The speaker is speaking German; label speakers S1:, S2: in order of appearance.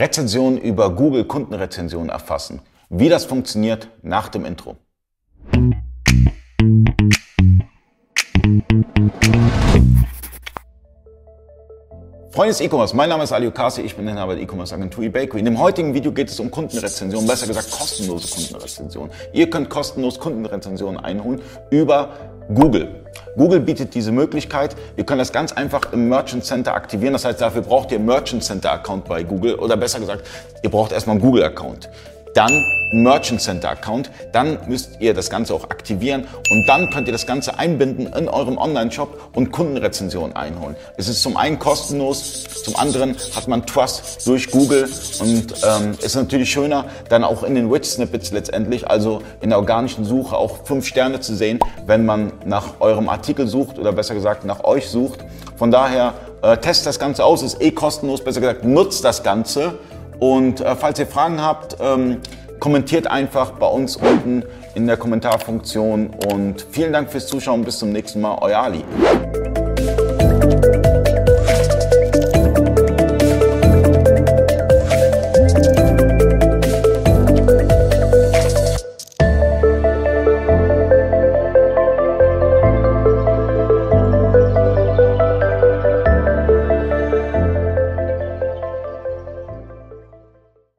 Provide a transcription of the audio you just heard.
S1: Rezensionen über Google Kundenrezensionen erfassen. Wie das funktioniert nach dem Intro. Freunde des E-Commerce, mein Name ist Ali Okasi, ich bin Inhaber der E-Commerce Agentur eBakery. In dem heutigen Video geht es um Kundenrezensionen, besser gesagt kostenlose Kundenrezensionen. Ihr könnt kostenlos Kundenrezensionen einholen über Google. Google bietet diese Möglichkeit. Ihr könnt das ganz einfach im Merchant Center aktivieren. Das heißt, dafür braucht ihr einen Merchant Center Account bei Google oder besser gesagt, ihr braucht erstmal einen Google Account dann Merchant Center Account, dann müsst ihr das Ganze auch aktivieren und dann könnt ihr das Ganze einbinden in eurem Online-Shop und Kundenrezensionen einholen. Es ist zum einen kostenlos, zum anderen hat man Trust durch Google und ähm, ist natürlich schöner, dann auch in den Rich Snippets letztendlich, also in der organischen Suche auch fünf Sterne zu sehen, wenn man nach eurem Artikel sucht oder besser gesagt nach euch sucht. Von daher äh, testet das Ganze aus, ist eh kostenlos, besser gesagt nutzt das Ganze und äh, falls ihr Fragen habt, ähm, kommentiert einfach bei uns unten in der Kommentarfunktion. Und vielen Dank fürs Zuschauen. Bis zum nächsten Mal. Euer Ali.